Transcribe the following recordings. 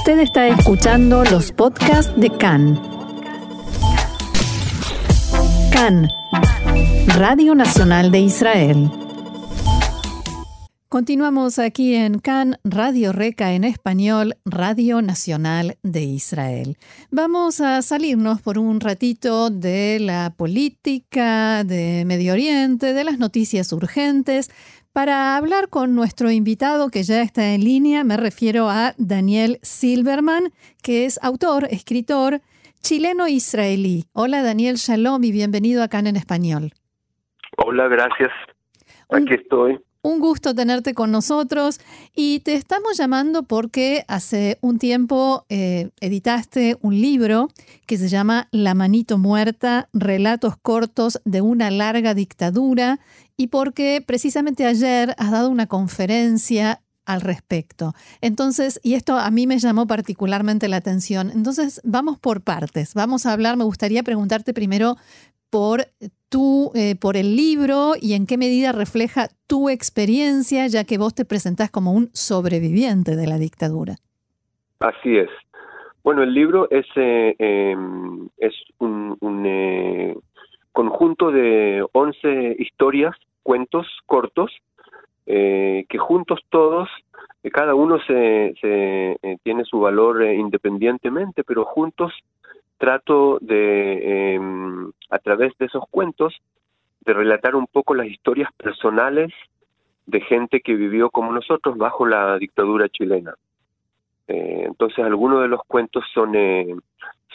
Usted está escuchando los podcasts de CAN. CAN, Radio Nacional de Israel. Continuamos aquí en CAN, Radio Reca en español, Radio Nacional de Israel. Vamos a salirnos por un ratito de la política, de Medio Oriente, de las noticias urgentes, para hablar con nuestro invitado que ya está en línea, me refiero a Daniel Silverman, que es autor, escritor chileno-israelí. Hola Daniel, shalom y bienvenido acá en español. Hola, gracias. Aquí estoy. Un gusto tenerte con nosotros y te estamos llamando porque hace un tiempo eh, editaste un libro que se llama La manito muerta, relatos cortos de una larga dictadura y porque precisamente ayer has dado una conferencia al respecto. Entonces, y esto a mí me llamó particularmente la atención. Entonces, vamos por partes. Vamos a hablar, me gustaría preguntarte primero por tú, eh, por el libro y en qué medida refleja tu experiencia, ya que vos te presentás como un sobreviviente de la dictadura. Así es. Bueno, el libro es, eh, em, es un, eh, conjunto de 11 historias, cuentos cortos, que juntos todos, cada uno se, se tiene su valor independientemente, pero juntos trato de, em, a través de esos cuentos, de relatar un poco las historias personales de gente que vivió como nosotros bajo la dictadura chilena. Eh, entonces algunos de los cuentos son, eh,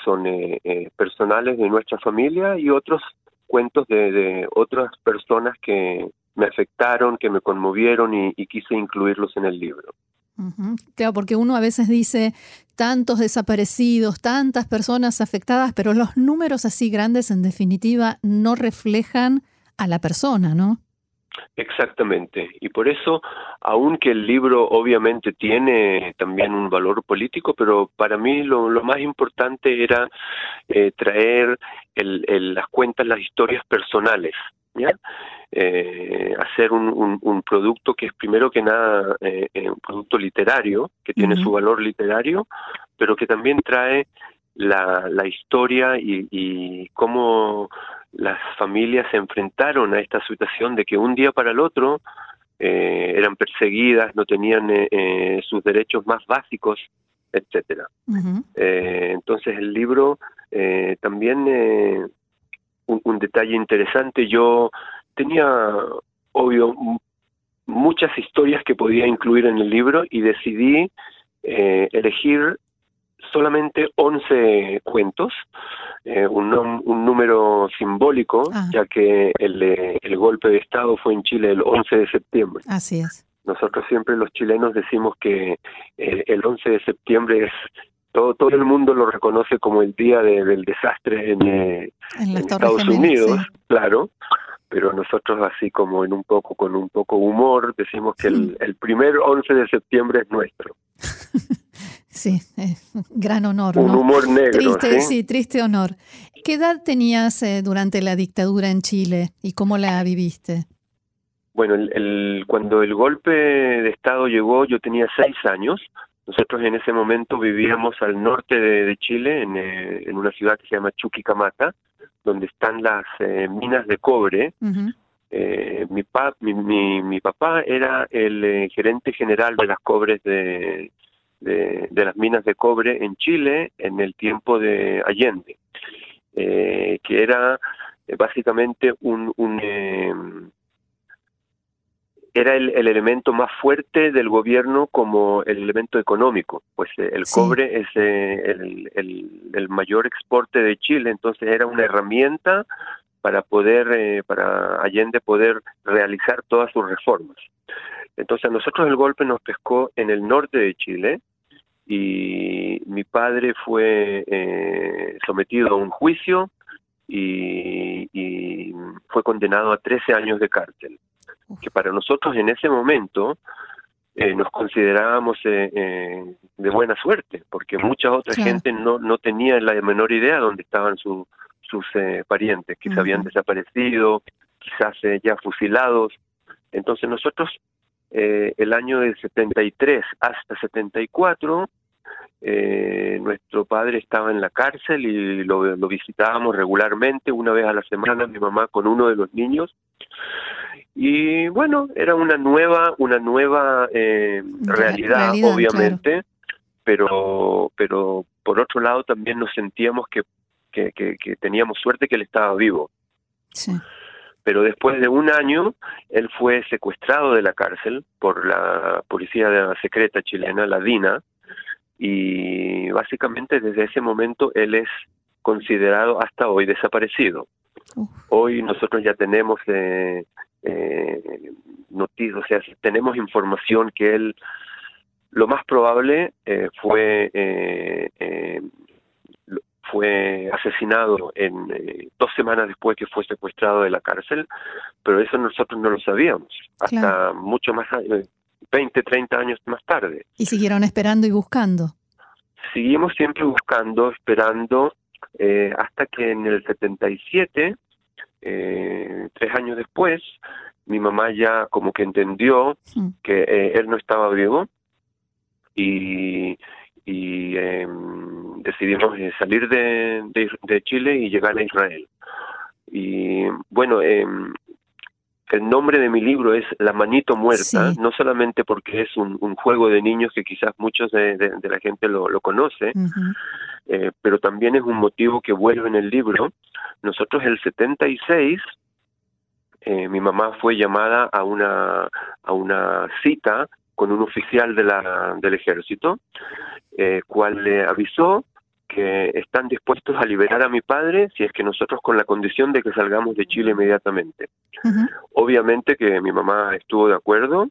son eh, personales de nuestra familia y otros cuentos de, otras personas que me afectaron, que me conmovieron y quise incluirlos en el libro. Claro, porque uno a veces dice tantos desaparecidos, tantas personas afectadas, pero los números así grandes en definitiva no reflejan a la persona, ¿no? Exactamente. Y por eso, aunque el libro obviamente tiene también un valor político, pero para mí lo, más importante era eh, traer las cuentas, las historias personales, ¿ya? eh, hacer un, un, producto que es primero que nada eh, eh, un producto literario, que tiene su valor literario, pero que también trae la, la historia y, y cómo las familias se enfrentaron a esta situación de que un día para el otro eh, eran perseguidas, no tenían eh, sus derechos más básicos, etcétera. entonces el libro eh, también eh, un, un, detalle interesante. Yo tenía, obvio, muchas historias que podía incluir en el libro y decidí eh, elegir solamente 11 cuentos, eh, un, un, número simbólico, ah. ya que el, el, golpe de Estado fue en Chile el 11 de septiembre. Así es. Nosotros siempre los chilenos decimos que eh, el 11 de septiembre es todo, todo el mundo lo reconoce como el día de, del desastre en, eh, en, Estados Unidos, sí. claro, pero nosotros así como en un poco, con un poco humor, decimos que el, el primer 11 de septiembre es nuestro. Sí, eh, gran honor. Un ¿no? humor negro. Triste, ¿sí? sí, triste honor. ¿Qué edad tenías eh, durante la dictadura en Chile y cómo la viviste? Bueno, el, el, cuando el golpe de Estado llegó yo tenía seis años. Nosotros en ese momento vivíamos al norte de, de Chile, en, eh, en, una ciudad que se llama Chuquicamata, donde están las eh, minas de cobre. Uh -huh. eh, mi, pa, mi, mi, mi, papá era el eh, gerente general de las cobres de, de, de, las minas de cobre en Chile en el tiempo de Allende, eh, que era básicamente un, un era el, el, elemento más fuerte del gobierno como el elemento económico, pues eh, el sí. cobre es eh, el, el, el, mayor exporte de Chile, entonces era una herramienta para poder, eh, para Allende poder realizar todas sus reformas. Entonces a nosotros el golpe nos pescó en el norte de Chile y mi padre fue eh, sometido a un juicio y, y fue condenado a 13 años de cárcel que para nosotros en ese momento eh, nos considerábamos eh, eh, de buena suerte, porque mucha otra claro. gente no, no tenía la menor idea dónde estaban su, sus eh, parientes, que uh -huh. se habían desaparecido, quizás eh, ya fusilados. Entonces nosotros, eh, el año del 73 hasta 74, eh, nuestro padre estaba en la cárcel y lo, visitábamos regularmente, una vez a la semana, mi mamá con uno de los niños. Y bueno, era una nueva, una nueva eh, realidad, obviamente, pero, pero por otro lado también nos sentíamos que, que, que, teníamos suerte que él estaba vivo. Pero después de un año, él fue secuestrado de la cárcel por la policía secreta chilena, la DINA, y básicamente desde ese momento él es considerado hasta hoy desaparecido. Hoy nosotros ya tenemos eh, eh, noticias, o sea, tenemos información que él, lo más probable eh, fue eh, fue asesinado en dos semanas después que fue secuestrado de la cárcel, pero eso nosotros no lo sabíamos. Hasta mucho más 20, 30 años más tarde. Y siguieron esperando y buscando. Seguimos siempre buscando, esperando, eh, hasta que en el 77, eh, tres años después, mi mamá ya como que entendió que eh, él no estaba vivo y, y em, decidimos salir de, de, Chile y llegar a Israel. Y bueno, eh, el nombre de mi libro es La manito muerta, no solamente porque es un, juego de niños que quizás muchos de, la gente lo, conoce, eh, pero también es un motivo que vuelve en el libro. Nosotros el 76, eh, mi mamá fue llamada a una, a una cita con un oficial de la, del ejército, eh, cual le avisó que están dispuestos a liberar a mi padre si es que nosotros con la condición de que salgamos de Chile inmediatamente. Obviamente que mi mamá estuvo de acuerdo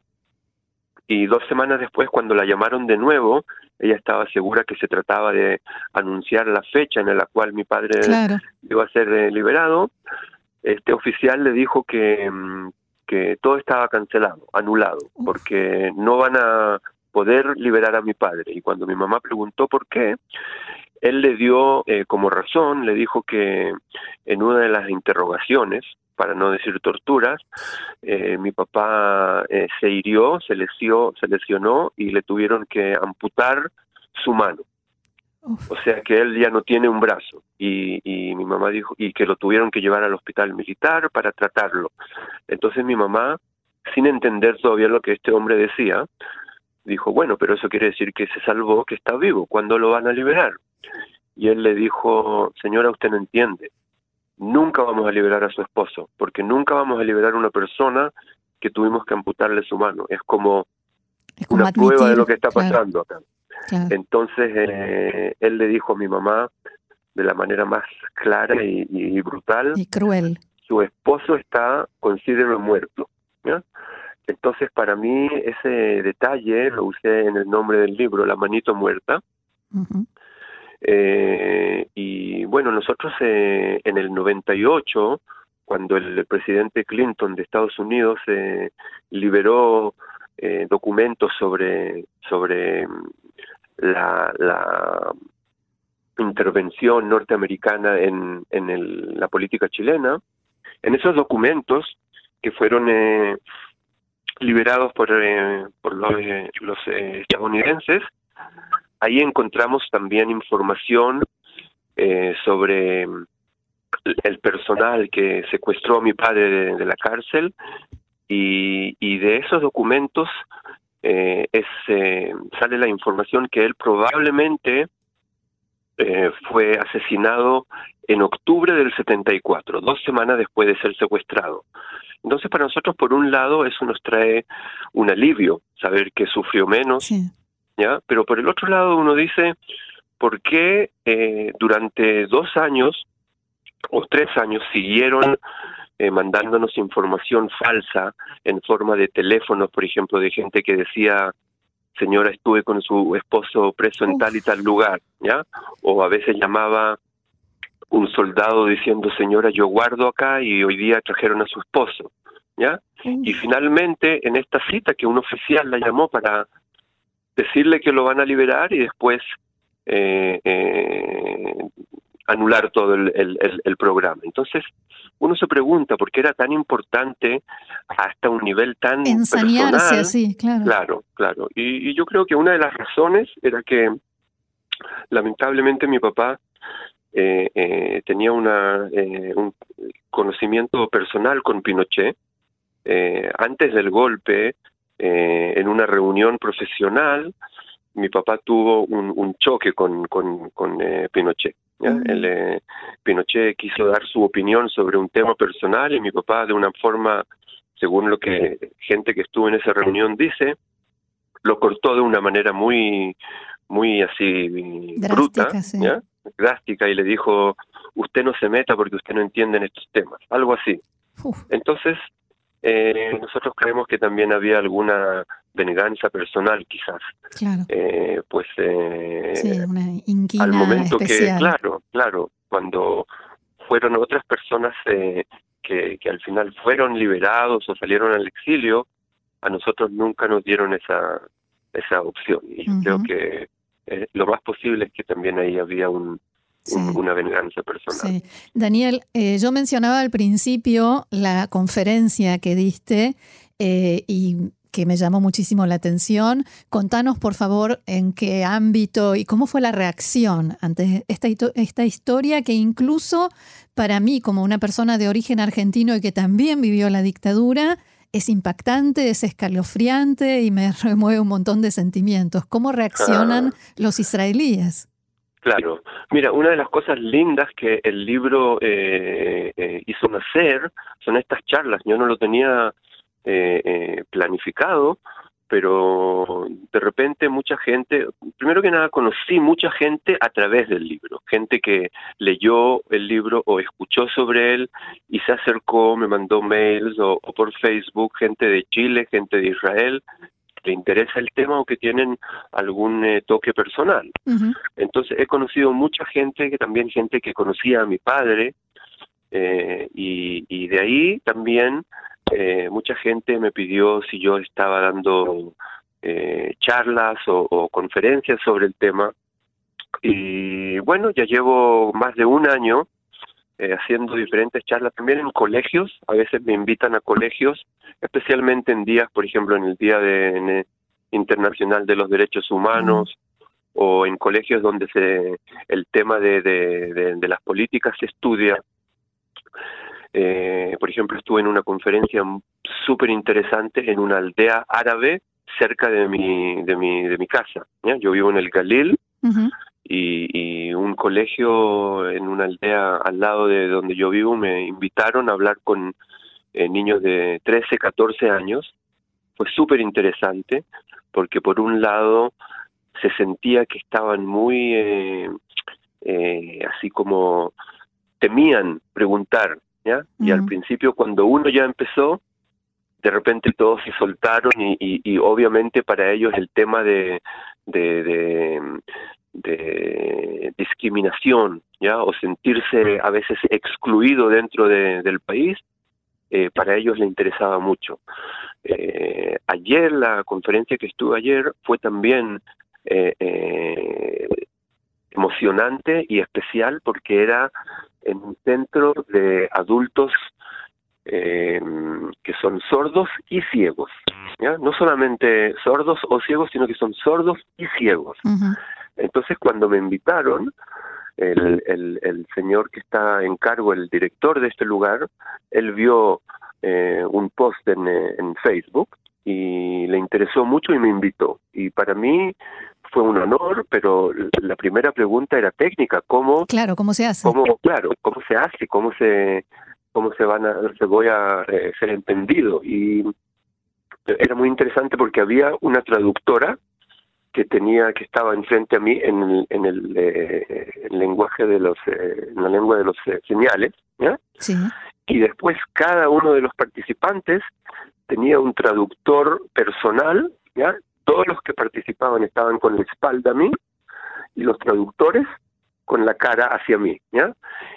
y dos semanas después cuando la llamaron de nuevo, ella estaba segura que se trataba de anunciar la fecha en la cual mi padre iba a ser eh, liberado. Este oficial le dijo que, mm, que todo estaba cancelado, anulado, porque no van a poder liberar a mi padre. Y cuando mi mamá preguntó por qué, él le dio eh, como razón, le dijo que en una de las interrogaciones, para no decir torturas, eh, mi papá eh, se hirió, se, lesió, se lesionó y le tuvieron que amputar su mano. O sea que él ya no tiene un brazo y, y, mi mamá dijo y que lo tuvieron que llevar al hospital militar para tratarlo. Entonces mi mamá, sin entender todavía lo que este hombre decía, dijo, bueno, pero eso quiere decir que se salvó, que está vivo, ¿cuándo lo van a liberar? Y él le dijo, señora, usted no entiende, nunca vamos a liberar a su esposo, porque nunca vamos a liberar a una persona que tuvimos que amputarle su mano. Es como, una prueba de lo que está pasando acá. Entonces eh, él le dijo a mi mamá de la manera más clara y, brutal y cruel. Su esposo está considero muerto. Entonces para mí ese detalle lo usé en el nombre del libro, La manito muerta. Eh, y bueno, nosotros eh, en el 98, cuando el presidente Clinton de Estados Unidos eh, liberó eh, documentos sobre, sobre mm, la, la intervención norteamericana en, en el, la política chilena, en esos documentos que fueron eh, liberados por, eh, por los, los estadounidenses, Ahí encontramos también información eh, sobre el personal que secuestró a mi padre de, la cárcel y, de esos documentos eh, es, eh, sale la información que él probablemente fue asesinado en octubre del 74, dos semanas después de ser secuestrado. Entonces para nosotros, por un lado, eso nos trae un alivio, saber que sufrió menos, ¿ya? Pero por el otro lado uno dice, ¿por qué eh, durante dos años o tres años siguieron eh, mandándonos información falsa en forma de teléfonos, por ejemplo, de gente que decía, señora, estuve con su esposo preso en tal y tal lugar, ¿ya? O a veces llamaba un soldado diciendo, señora, yo guardo acá y hoy día trajeron a su esposo, ¿ya? Y finalmente, en esta cita que un oficial la llamó para decirle que lo van a liberar y después eh, eh, anular todo el, programa. Entonces, uno se pregunta por qué era tan importante hasta un nivel tan ensañarse así, claro. Claro, claro. Y, yo creo que una de las razones era que lamentablemente mi papá eh, eh, tenía una, eh, un conocimiento personal con Pinochet. antes del golpe, en una reunión profesional, mi papá tuvo un, choque con, con, Pinochet. El, Pinochet quiso dar su opinión sobre un tema personal y mi papá de una forma, según lo que gente que estuvo en esa reunión dice, lo cortó de una manera muy muy así bruta, drástica y le dijo, usted no se meta porque usted no entiende en estos temas, algo así. Entonces, eh, nosotros creemos que también había alguna venganza personal quizás. Claro. Eh, pues eh, sí, una al momento que, claro, claro, cuando fueron otras personas que, que al final fueron liberados o salieron al exilio, a nosotros nunca nos dieron esa esa opción. Y creo que eh, lo más posible es que también ahí había un, una venganza personal. Daniel, eh, yo mencionaba al principio la conferencia que diste eh, y que me llamó muchísimo la atención. Contanos, por favor, en qué ámbito y cómo fue la reacción ante esta, esta historia que incluso para mí, como una persona de origen argentino y que también vivió la dictadura, es impactante, es escalofriante y me remueve un montón de sentimientos. ¿Cómo reaccionan ah. los israelíes? Claro, mira, una de las cosas lindas que el libro eh, eh, hizo nacer son estas charlas. Yo no lo tenía eh, planificado, pero de repente mucha gente, primero que nada conocí mucha gente a través del libro, gente que leyó el libro o escuchó sobre él y se acercó, me mandó mails o, por Facebook, gente de Chile, gente de Israel, le interesa el tema o que tienen algún eh, toque personal. Entonces he conocido mucha gente, que también gente que conocía a mi padre, eh, y, y de ahí también eh, mucha gente me pidió si yo estaba dando eh, charlas o, conferencias sobre el tema. Y bueno, ya llevo más de un año eh, haciendo diferentes charlas también en colegios. A veces me invitan a colegios, especialmente en días, por ejemplo, en el Día de, Internacional de los Derechos Humanos. o en colegios donde se el tema de, de las políticas se estudia eh, por ejemplo, estuve en una conferencia súper interesante en una aldea árabe cerca de mi, de mi, de mi casa. Yo vivo en el Galil y, un colegio en una aldea al lado de donde yo vivo me invitaron a hablar con eh, niños de 13, 14 años. Fue súper interesante porque por un lado se sentía que estaban muy eh, así como temían preguntar y al principio cuando uno ya empezó, de repente todos se soltaron y, obviamente para ellos el tema de, de, discriminación, ¿ya? O sentirse a veces excluido dentro del país, eh, para ellos le interesaba mucho. Eh, ayer, la conferencia que estuve ayer fue también eh, emocionante y especial porque era en un centro de adultos eh, que son sordos y ciegos. ¿ya? No solamente sordos o ciegos, sino que son sordos y ciegos. Entonces, cuando me invitaron, el, el, señor que está en cargo, el director de este lugar, él vio eh, un post en, en Facebook y le interesó mucho y me invitó. Y para mí fue un honor, pero la primera pregunta era técnica, ¿cómo? Claro, ¿cómo se hace? Cómo, claro, ¿cómo se hace? ¿Cómo se, cómo se van a, se voy a eh, ser entendido? Y era muy interesante porque había una traductora que tenía, que estaba enfrente a mí en el, en el, eh, lenguaje de los, eh, en la lengua de los señales, ¿ya? Sí. Y después cada uno de los participantes tenía un traductor personal, ¿ya? todos los que participaban estaban con la espalda a mí y los traductores con la cara hacia mí, ¿ya?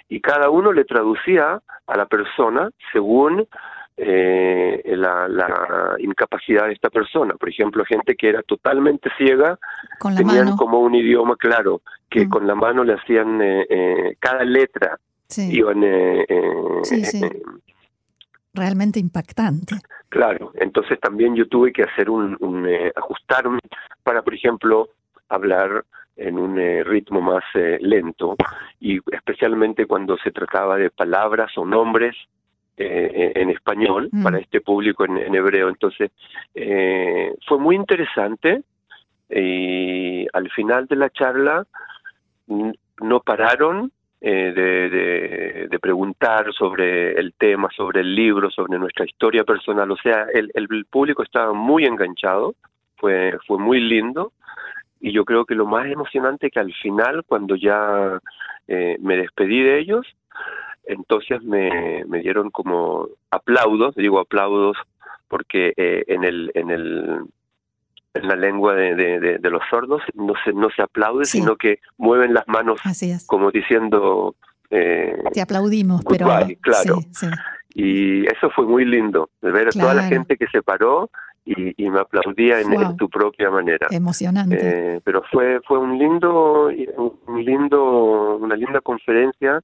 Y cada uno le traducía a la persona según eh, la, incapacidad de esta persona. Por ejemplo, gente que era totalmente ciega tenían como un idioma claro, que mm. con la mano le hacían eh, eh, cada letra, iban sí, sí realmente impactante. Claro, entonces también yo tuve que hacer un, eh, ajustarme para, por ejemplo, hablar en un ritmo más lento y especialmente cuando se trataba de palabras o nombres en español mm. para este público en, hebreo. Entonces, fue muy interesante y al final de la charla no pararon eh, de, preguntar sobre el tema, sobre el libro, sobre nuestra historia personal. O sea, el, el, público estaba muy enganchado, fue, fue muy lindo. Y yo creo que lo más emocionante es que al final, cuando ya eh, me despedí de ellos, entonces me, me dieron como aplaudos, digo aplaudos porque eh, en el en el en la lengua de, de, los sordos no se no se aplaude sino que mueven las manos como diciendo eh, te aplaudimos pero claro. y eso fue muy lindo de ver a toda la gente que se paró y, me aplaudía en, tu propia manera. Emocionante. Eh, pero fue fue un lindo un lindo una linda conferencia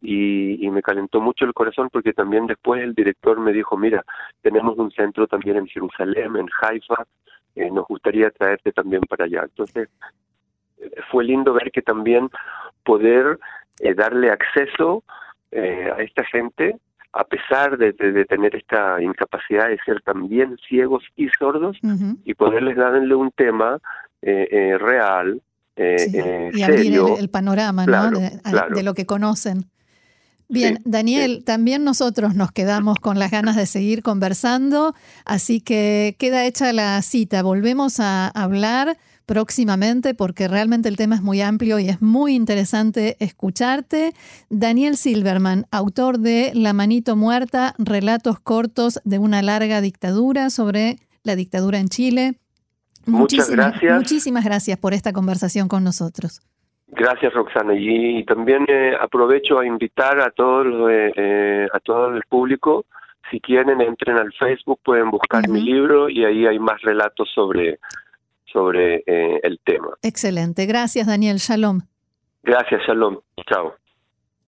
y, y, me calentó mucho el corazón porque también después el director me dijo, mira, tenemos un centro también en Jerusalén, en Haifa, eh, nos gustaría traerte también para allá. Entonces, eh, fue lindo ver que también poder eh, darle acceso a esta gente, a pesar de, tener esta incapacidad de ser también ciegos y sordos, y poderles darle un tema real, y abrir el, panorama de, lo que conocen. Bien, Daniel, también nosotros nos quedamos con las ganas de seguir conversando, así que queda hecha la cita. Volvemos a hablar próximamente porque realmente el tema es muy amplio y es muy interesante escucharte. Daniel Silverman, autor de La manito muerta, relatos cortos de una larga dictadura sobre la dictadura en Chile. Muchas gracias. Muchísimas gracias por esta conversación con nosotros. Gracias, Roxana. Y, también eh, aprovecho a invitar a todos eh, eh, a todo el público, si quieren, entren al Facebook, pueden buscar mi libro y ahí hay más relatos sobre, sobre el tema. Excelente. Gracias, Daniel. Shalom. Gracias, Shalom. Chao.